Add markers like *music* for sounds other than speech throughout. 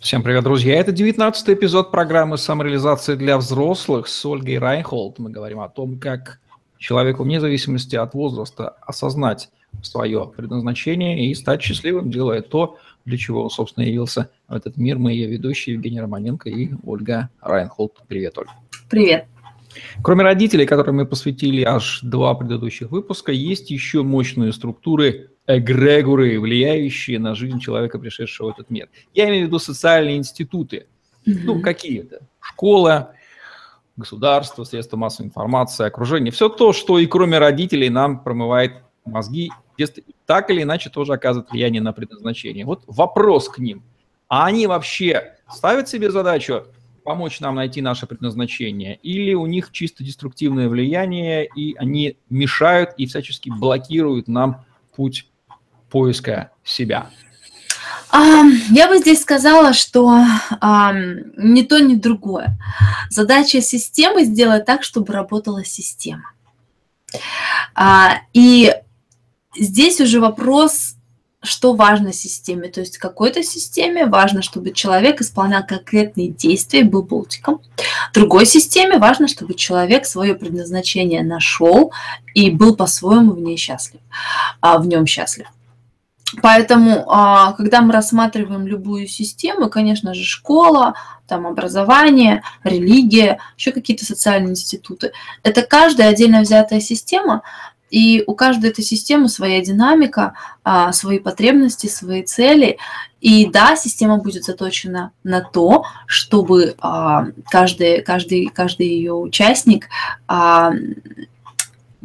Всем привет, друзья! Это 19 эпизод программы «Самореализация для взрослых» с Ольгой Райнхолд. Мы говорим о том, как человеку вне зависимости от возраста осознать свое предназначение и стать счастливым, делая то, для чего он, собственно, явился в этот мир. Мы ее ведущие Евгений Романенко и Ольга Райнхолд. Привет, Ольга. Привет. Кроме родителей, которым мы посвятили аж два предыдущих выпуска, есть еще мощные структуры эгрегоры, влияющие на жизнь человека, пришедшего в этот мир. Я имею в виду социальные институты. Mm-hmm. Ну, какие-то. Школа, государство, средства массовой информации, окружение. Все то, что и кроме родителей нам промывает мозги, так или иначе тоже оказывает влияние на предназначение. Вот вопрос к ним. А они вообще ставят себе задачу помочь нам найти наше предназначение? Или у них чисто деструктивное влияние, и они мешают и всячески блокируют нам путь поиска себя? Я бы здесь сказала, что ни то, ни другое. Задача системы сделать так, чтобы работала система. А, и здесь уже вопрос, что важно системе. То есть какой-то системе важно, чтобы человек исполнял конкретные действия, был болтиком. Другой системе важно, чтобы человек свое предназначение нашел и был по-своему в ней счастлив, а, в нем счастлив. Поэтому, а, когда мы рассматриваем любую систему, конечно же, школа, там образование, религия, еще какие-то социальные институты, это каждая отдельно взятая система, и у каждой этой системы своя динамика, а, свои потребности, свои цели. И да, система будет заточена на то, чтобы а, каждый, каждый, каждый ее участник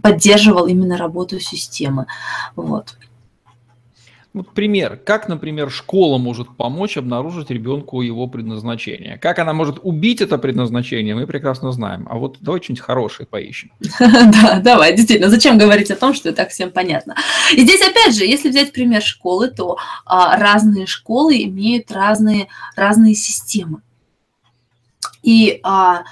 поддерживал именно работу системы. Вот. Вот пример. Как, например, школа может помочь обнаружить ребенку его предназначение? Как она может убить это предназначение, мы прекрасно знаем. А вот давай что-нибудь хорошее поищем. *laughs* Да, давай, действительно. Зачем говорить о том, что и так всем понятно? И здесь, опять же, если взять пример школы, то а, разные школы имеют разные, разные системы. И а,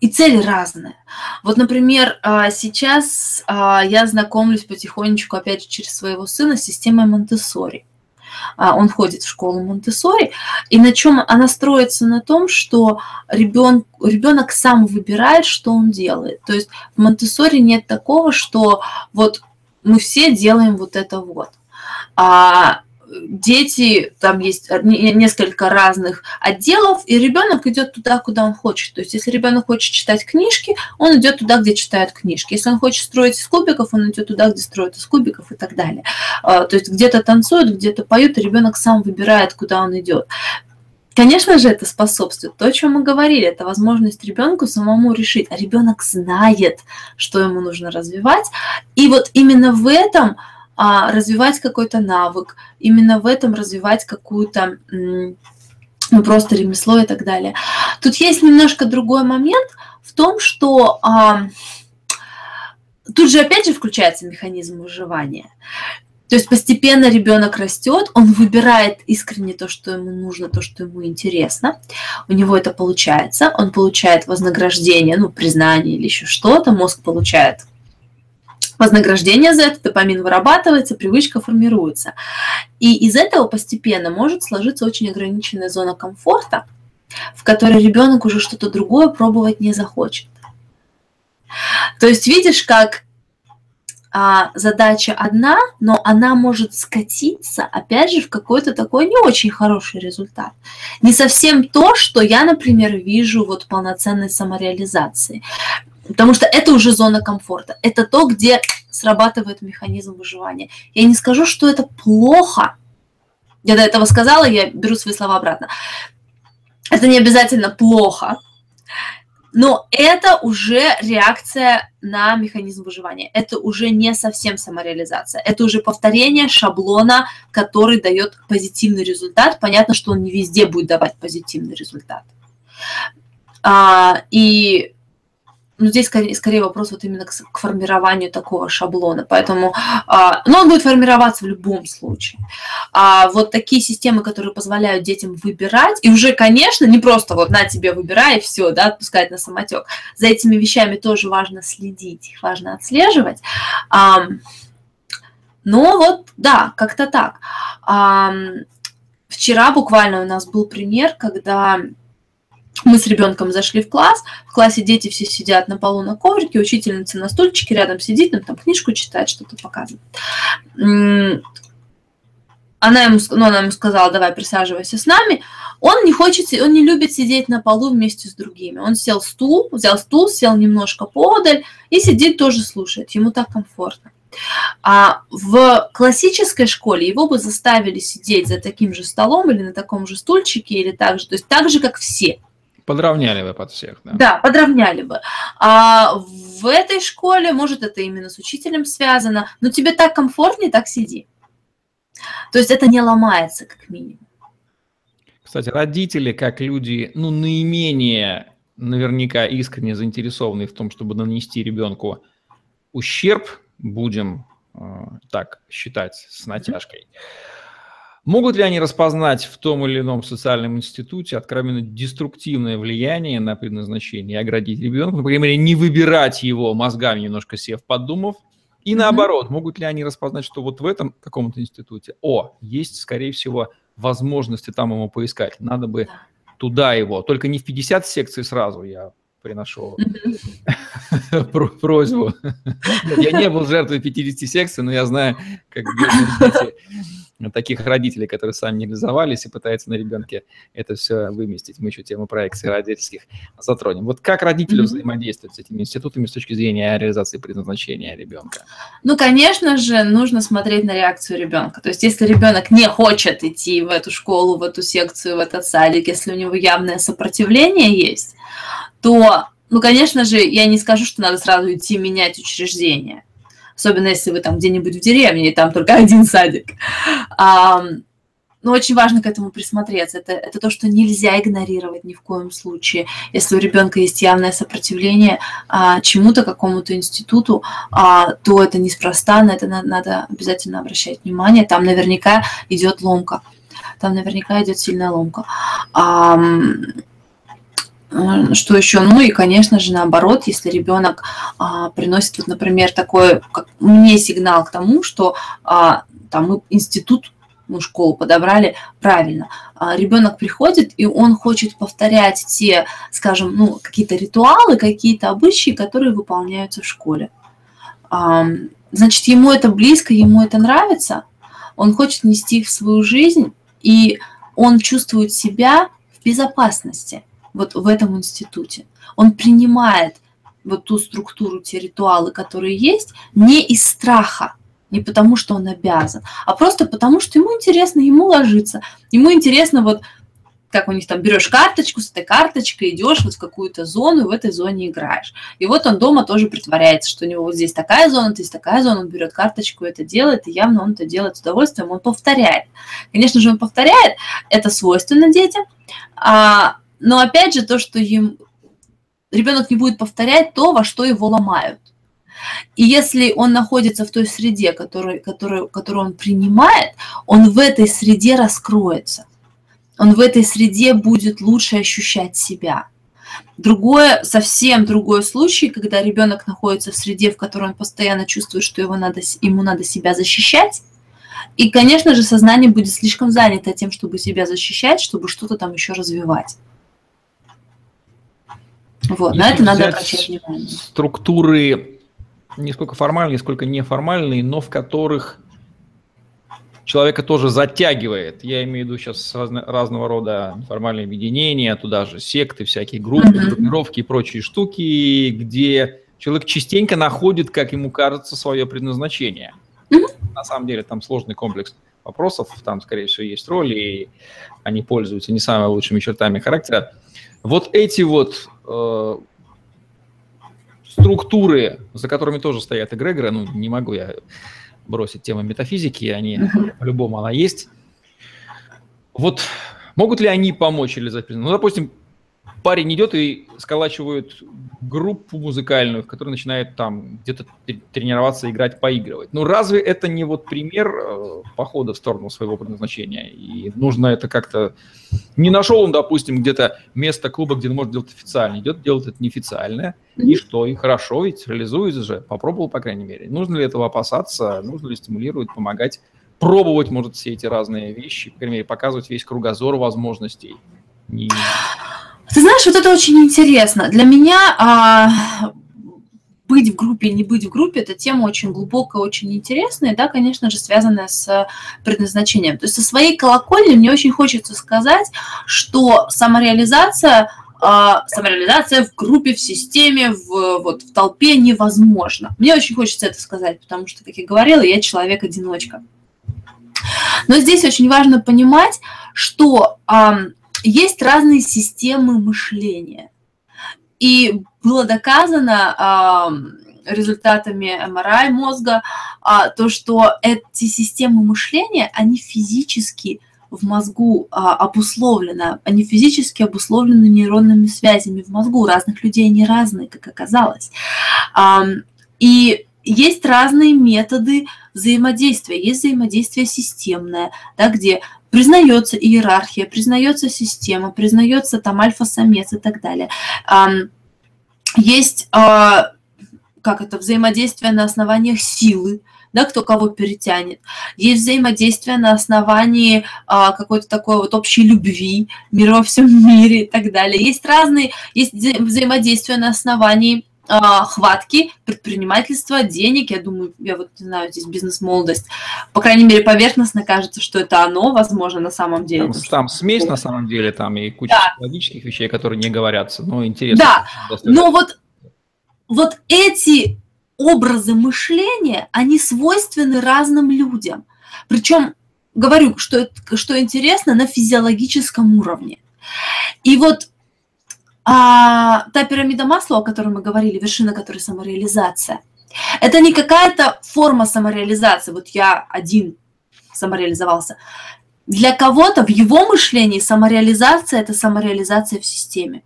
и цели разные. Вот, например, а, сейчас а, я знакомлюсь потихонечку, опять же, через своего сына с системой Монтессори. А, он ходит в школу Монтессори, и на чем она строится на том, что ребен, ребенок сам выбирает, что он делает. То есть в Монтессори нет такого, что вот мы все делаем вот это вот. Дети, там есть несколько разных отделов, и ребенок идет туда, куда он хочет. То есть, если ребенок хочет читать книжки, он идет туда, где читают книжки. Если он хочет строить из кубиков, он идет туда, где строят из кубиков и так далее. А, то есть, где-то танцуют, где-то поют, и ребенок сам выбирает, куда он идет. Конечно же, это способствует. То, о чем мы говорили, это возможность ребенку самому решить. А ребенок знает, что ему нужно развивать. И вот именно в этом а, развивать какой-то навык, именно в этом развивать какую-то ну, просто ремесло и так далее. Тут есть немножко другой момент в том, что а, тут же опять же включается механизм выживания. То есть постепенно ребенок растет, он выбирает искренне то, что ему нужно, то, что ему интересно. У него это получается, он получает вознаграждение, ну, признание или еще что-то, мозг получает вознаграждение за это, допамин вырабатывается, привычка формируется. И из этого постепенно может сложиться очень ограниченная зона комфорта, в которой ребенок уже что-то другое пробовать не захочет. То есть видишь, как а, задача одна, но она может скатиться, опять же, в какой-то такой не очень хороший результат. Не совсем то, что я, например, вижу вот полноценной самореализации. Потому что это уже зона комфорта. Это то, где срабатывает механизм выживания. Я не скажу, что это плохо. Я до этого сказала, я беру свои слова обратно. Это не обязательно плохо, но это уже реакция на механизм выживания. Это уже не совсем самореализация. Это уже повторение шаблона, который дает позитивный результат. Понятно, что он не везде будет давать позитивный результат. А, и ну, здесь скорее, скорее вопрос вот именно к, к формированию такого шаблона. Поэтому, а, ну, он будет формироваться в любом случае. А вот такие системы, которые позволяют детям выбирать, и уже, конечно, не просто вот на тебе выбирай и все, да, отпускать на самотек. За этими вещами тоже важно следить, их важно отслеживать. А, но вот, да, как-то так. А, вчера буквально у нас был пример, когда мы с ребенком зашли в класс, в классе дети все сидят на полу на коврике, учительница на стульчике рядом сидит, там, там книжку читает, что-то показывает. Она ему, ну, она ему сказала, давай присаживайся с нами. Он не хочет, он не любит сидеть на полу вместе с другими. Он сел стул, взял стул, сел немножко подаль и сидит тоже слушает. Ему так комфортно. А в классической школе его бы заставили сидеть за таким же столом или на таком же стульчике, или так же, то есть так же, как все. Подровняли бы под всех, да? Да, подровняли бы. А в этой школе, может, это именно с учителем связано, но тебе так комфортнее, так сиди. То есть это не ломается, как минимум. Кстати, родители, как люди, ну, наименее наверняка искренне заинтересованы в том, чтобы нанести ребенку ущерб, будем э, так считать с натяжкой. Mm-hmm Могут ли они распознать в том или ином социальном институте откровенно деструктивное влияние на предназначение и оградить ребенка, по крайней мере, не выбирать его мозгами, немножко сев, подумав, и наоборот, могут ли они распознать, что вот в этом каком-то институте, о, есть, скорее всего, возможности там ему поискать, надо бы туда его, только не в 50 секций сразу, я приношу *laughs* просьбу. *laughs* Я не был жертвой 50 секций, но я знаю, как таких родителей, которые сами не реализовались и пытаются на ребенке это все выместить. Мы еще тему проекции родительских затронем. Вот как родители mm-hmm. взаимодействуют с этими институтами с точки зрения реализации предназначения ребенка? Ну, конечно же, нужно смотреть на реакцию ребенка. То есть, если ребенок не хочет идти в эту школу, в эту секцию, в этот садик, если у него явное сопротивление есть, то, ну, конечно же, я не скажу, что надо сразу идти менять учреждение особенно если вы там где-нибудь в деревне, и там только *laughs* один садик. А, но очень важно к этому присмотреться. Это, это то, что нельзя игнорировать ни в коем случае. Если у ребенка есть явное сопротивление а, чему-то, какому-то институту, а, то это неспроста, на это надо, надо обязательно обращать внимание. Там наверняка идет ломка. Там наверняка идет сильная ломка. А, что еще? Ну и, конечно же, наоборот, если ребенок а, приносит, вот, например, такой, как мне сигнал к тому, что а, там мы институт, ну, школу подобрали правильно. А, ребенок приходит, и он хочет повторять те, скажем, ну, какие-то ритуалы, какие-то обычаи, которые выполняются в школе. А, значит, ему это близко, ему это нравится, он хочет нести их в свою жизнь, и он чувствует себя в безопасности вот в этом институте. Он принимает вот ту структуру, те ритуалы, которые есть, не из страха, не потому, что он обязан, а просто потому, что ему интересно, ему ложиться. Ему интересно вот, как у них там, берешь карточку, с этой карточкой идешь вот в какую-то зону, и в этой зоне играешь. И вот он дома тоже притворяется, что у него вот здесь такая зона, здесь такая зона, он берет карточку, это делает, и явно он это делает с удовольствием, он повторяет. Конечно же, он повторяет, это свойственно детям, а но опять же, то, что им ребенок не будет повторять то, во что его ломают. И если он находится в той среде, которую, которую, которую он принимает, он в этой среде раскроется. Он в этой среде будет лучше ощущать себя. Другое, совсем другой случай, когда ребенок находится в среде, в которой он постоянно чувствует, что его надо, ему надо себя защищать. И, конечно же, сознание будет слишком занято тем, чтобы себя защищать, чтобы что-то там еще развивать. Вот, на это надо обращать внимание. Структуры не сколько формальные, сколько неформальные, но в которых человека тоже затягивает. Я имею в виду сейчас разно, разного рода формальные объединения, туда же секты, всякие группы, mm-hmm. группировки и прочие штуки, где человек частенько находит, как ему кажется, свое предназначение. Mm-hmm. На самом деле там сложный комплекс вопросов, там, скорее всего, есть роли, и они пользуются не самыми лучшими чертами характера. Вот эти вот э, структуры, за которыми тоже стоят эгрегоры, ну, не могу я бросить тему метафизики, они, по-любому она есть. Вот могут ли они помочь или записать? Ну, допустим, парень идет и сколачивает группу музыкальную, которая начинает там где-то тренироваться, играть, поигрывать. Ну разве это не вот пример э, похода в сторону своего предназначения? И нужно это как-то... Не нашел он, допустим, где-то место клуба, где он может делать официально. Идет, делает это неофициальное. И что? И хорошо, ведь реализуется же. Попробовал, по крайней мере. Нужно ли этого опасаться? Нужно ли стимулировать, помогать? пробовать, может, все эти разные вещи, по крайней мере, показывать весь кругозор возможностей. Не... Ты знаешь, вот это очень интересно. Для меня а, быть в группе, не быть в группе, это тема очень глубокая, очень интересная, да, конечно же, связанная с предназначением. То есть со своей колокольни мне очень хочется сказать, что самореализация а, самореализация в группе, в системе, в, вот, в толпе невозможно. Мне очень хочется это сказать, потому что, как я говорила, я человек-одиночка. Но здесь очень важно понимать, что а, есть разные системы мышления. И было доказано а, результатами МРА мозга а, то, что эти системы мышления, они физически в мозгу а, обусловлено, они физически обусловлены нейронными связями в мозгу. Разных людей они разные, как оказалось. А, и есть разные методы взаимодействия. Есть взаимодействие системное, да, где признается иерархия, признается система, признается там альфа-самец и так далее. Есть а, как это взаимодействие на основаниях силы, да, кто кого перетянет. Есть взаимодействие на основании а, какой-то такой вот общей любви, мира во всем мире и так далее. Есть разные, есть взаимодействие на основании хватки, предпринимательства, денег. Я думаю, я вот не знаю, здесь бизнес-молодость. По крайней мере, поверхностно кажется, что это оно, возможно, на самом деле. Там, там смесь на самом деле, там и куча да. логических вещей, которые не говорятся. Но интересно. Да, но вот, вот эти образы мышления, они свойственны разным людям. Причем, говорю, что, что интересно, на физиологическом уровне. И вот а, та пирамида масла, о которой мы говорили, вершина которой самореализация, это не какая-то форма самореализации. Вот я один самореализовался. Для кого-то в его мышлении самореализация – это самореализация в системе.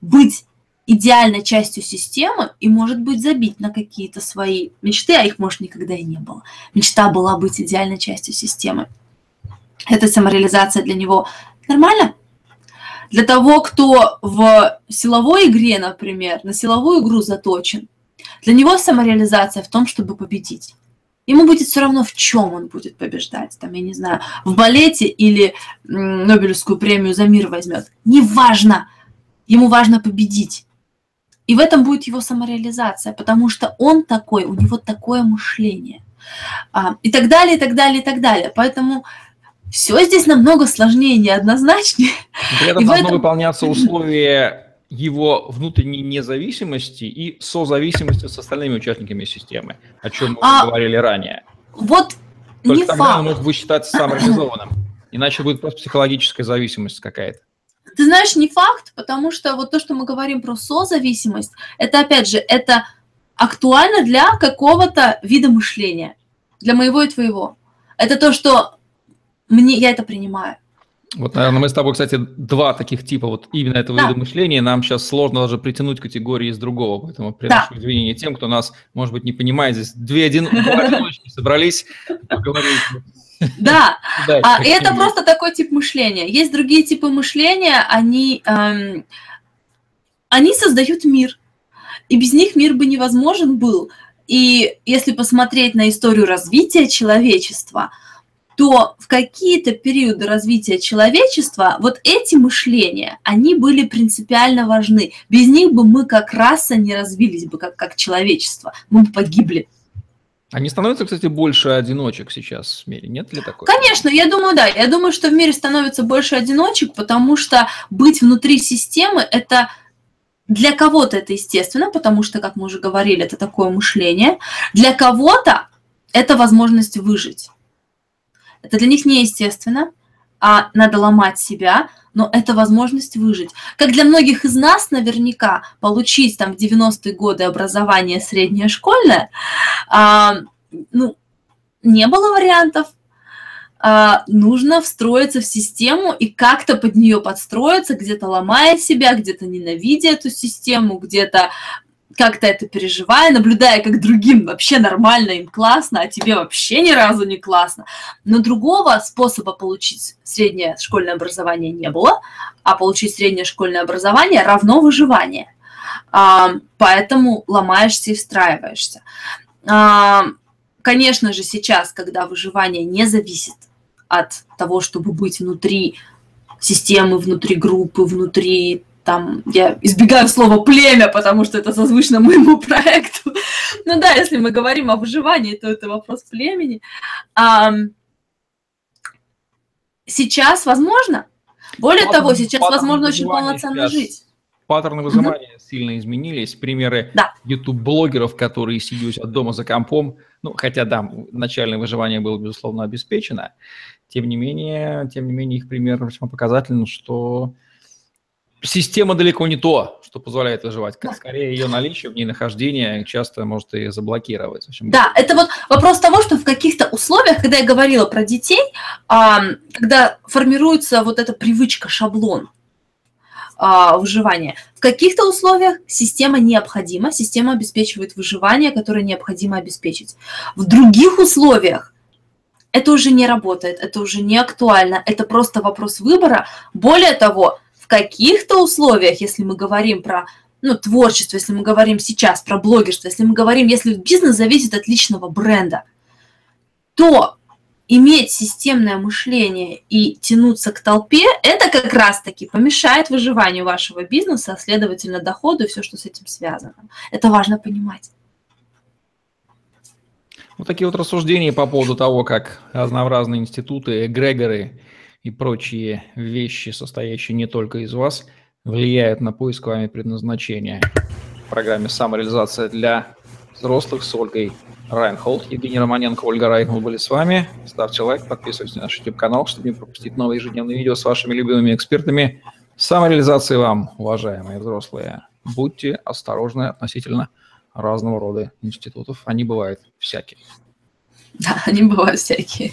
Быть идеальной частью системы и, может быть, забить на какие-то свои мечты, а их, может, никогда и не было. Мечта была быть идеальной частью системы. Эта самореализация для него нормально? Для того, кто в силовой игре, например, на силовую игру заточен, для него самореализация в том, чтобы победить. Ему будет все равно, в чем он будет побеждать. Там, я не знаю, в балете или Нобелевскую премию за мир возьмет. Неважно. Ему важно победить. И в этом будет его самореализация, потому что он такой, у него такое мышление. А, и так далее, и так далее, и так далее. Поэтому все здесь намного сложнее, неоднозначнее. При этом и должно этом... выполняться условие его внутренней независимости и созависимости с остальными участниками системы, о чем мы а, говорили ранее. Вот Только не тогда факт. он может считаться самореализованным. Иначе будет просто психологическая зависимость какая-то. Ты знаешь, не факт, потому что вот то, что мы говорим про созависимость, это, опять же, это актуально для какого-то вида мышления, для моего и твоего. Это то, что мне, я это принимаю. Вот, наверное, мы с тобой, кстати, два таких типа вот именно этого да. вида мышления. Нам сейчас сложно даже притянуть категории из другого, поэтому приношу да. извинения тем, кто нас, может быть, не понимает. Здесь две один, *laughs* одиночки собрались, *laughs* Да, а, это просто такой тип мышления. Есть другие типы мышления, они, эм, они создают мир, и без них мир бы невозможен был. И если посмотреть на историю развития человечества, то в какие-то периоды развития человечества вот эти мышления, они были принципиально важны. Без них бы мы как раса не развились бы, как, как человечество. Мы бы погибли. Не становится, кстати, больше одиночек сейчас в мире? Нет ли такого? Конечно, я думаю, да. Я думаю, что в мире становится больше одиночек, потому что быть внутри системы – это для кого-то это естественно, потому что, как мы уже говорили, это такое мышление. Для кого-то это возможность выжить. Это для них неестественно, а надо ломать себя, но это возможность выжить. Как для многих из нас наверняка получить там в 90-е годы образование среднее школьное, а, ну, не было вариантов. А, нужно встроиться в систему и как-то под нее подстроиться, где-то ломая себя, где-то ненавидя эту систему, где-то как-то это переживая, наблюдая, как другим вообще нормально, им классно, а тебе вообще ни разу не классно. Но другого способа получить среднее школьное образование не было, а получить среднее школьное образование равно выживание. А, поэтому ломаешься и встраиваешься. А, конечно же, сейчас, когда выживание не зависит от того, чтобы быть внутри системы, внутри группы, внутри там, я избегаю слова племя, потому что это созвучно моему проекту. ну да, если мы говорим о выживании, то это вопрос племени. А, сейчас возможно. Более паттерн, того, сейчас возможно очень полноценно жить. Паттерны выживания mm-hmm. сильно изменились. Примеры да. YouTube-блогеров, которые сидят от дома за компом, ну, хотя да, начальное выживание было, безусловно, обеспечено, тем не менее, тем не менее их пример весьма показателен, что система далеко не то, что позволяет выживать. Скорее, ее наличие в ней нахождение часто может и заблокировать. Общем, да, это вот вопрос того, что в каких-то условиях, когда я говорила про детей, когда формируется вот эта привычка, шаблон а, выживания, в каких-то условиях система необходима, система обеспечивает выживание, которое необходимо обеспечить. В других условиях это уже не работает, это уже не актуально, это просто вопрос выбора. Более того, каких-то условиях, если мы говорим про ну, творчество, если мы говорим сейчас про блогерство, если мы говорим, если бизнес зависит от личного бренда, то иметь системное мышление и тянуться к толпе, это как раз-таки помешает выживанию вашего бизнеса, а следовательно, доходу и все, что с этим связано. Это важно понимать. Вот такие вот рассуждения по поводу того, как разнообразные институты, эгрегоры и прочие вещи, состоящие не только из вас, влияют на поиск вами предназначения. В программе «Самореализация для взрослых» с Ольгой Райнхолд. Евгений Романенко, Ольга Райнхолд были с вами. Ставьте лайк, подписывайтесь на наш YouTube-канал, чтобы не пропустить новые ежедневные видео с вашими любимыми экспертами. Самореализации вам, уважаемые взрослые. Будьте осторожны относительно разного рода институтов. Они бывают всякие. *laughs* Да, они бывают всякие.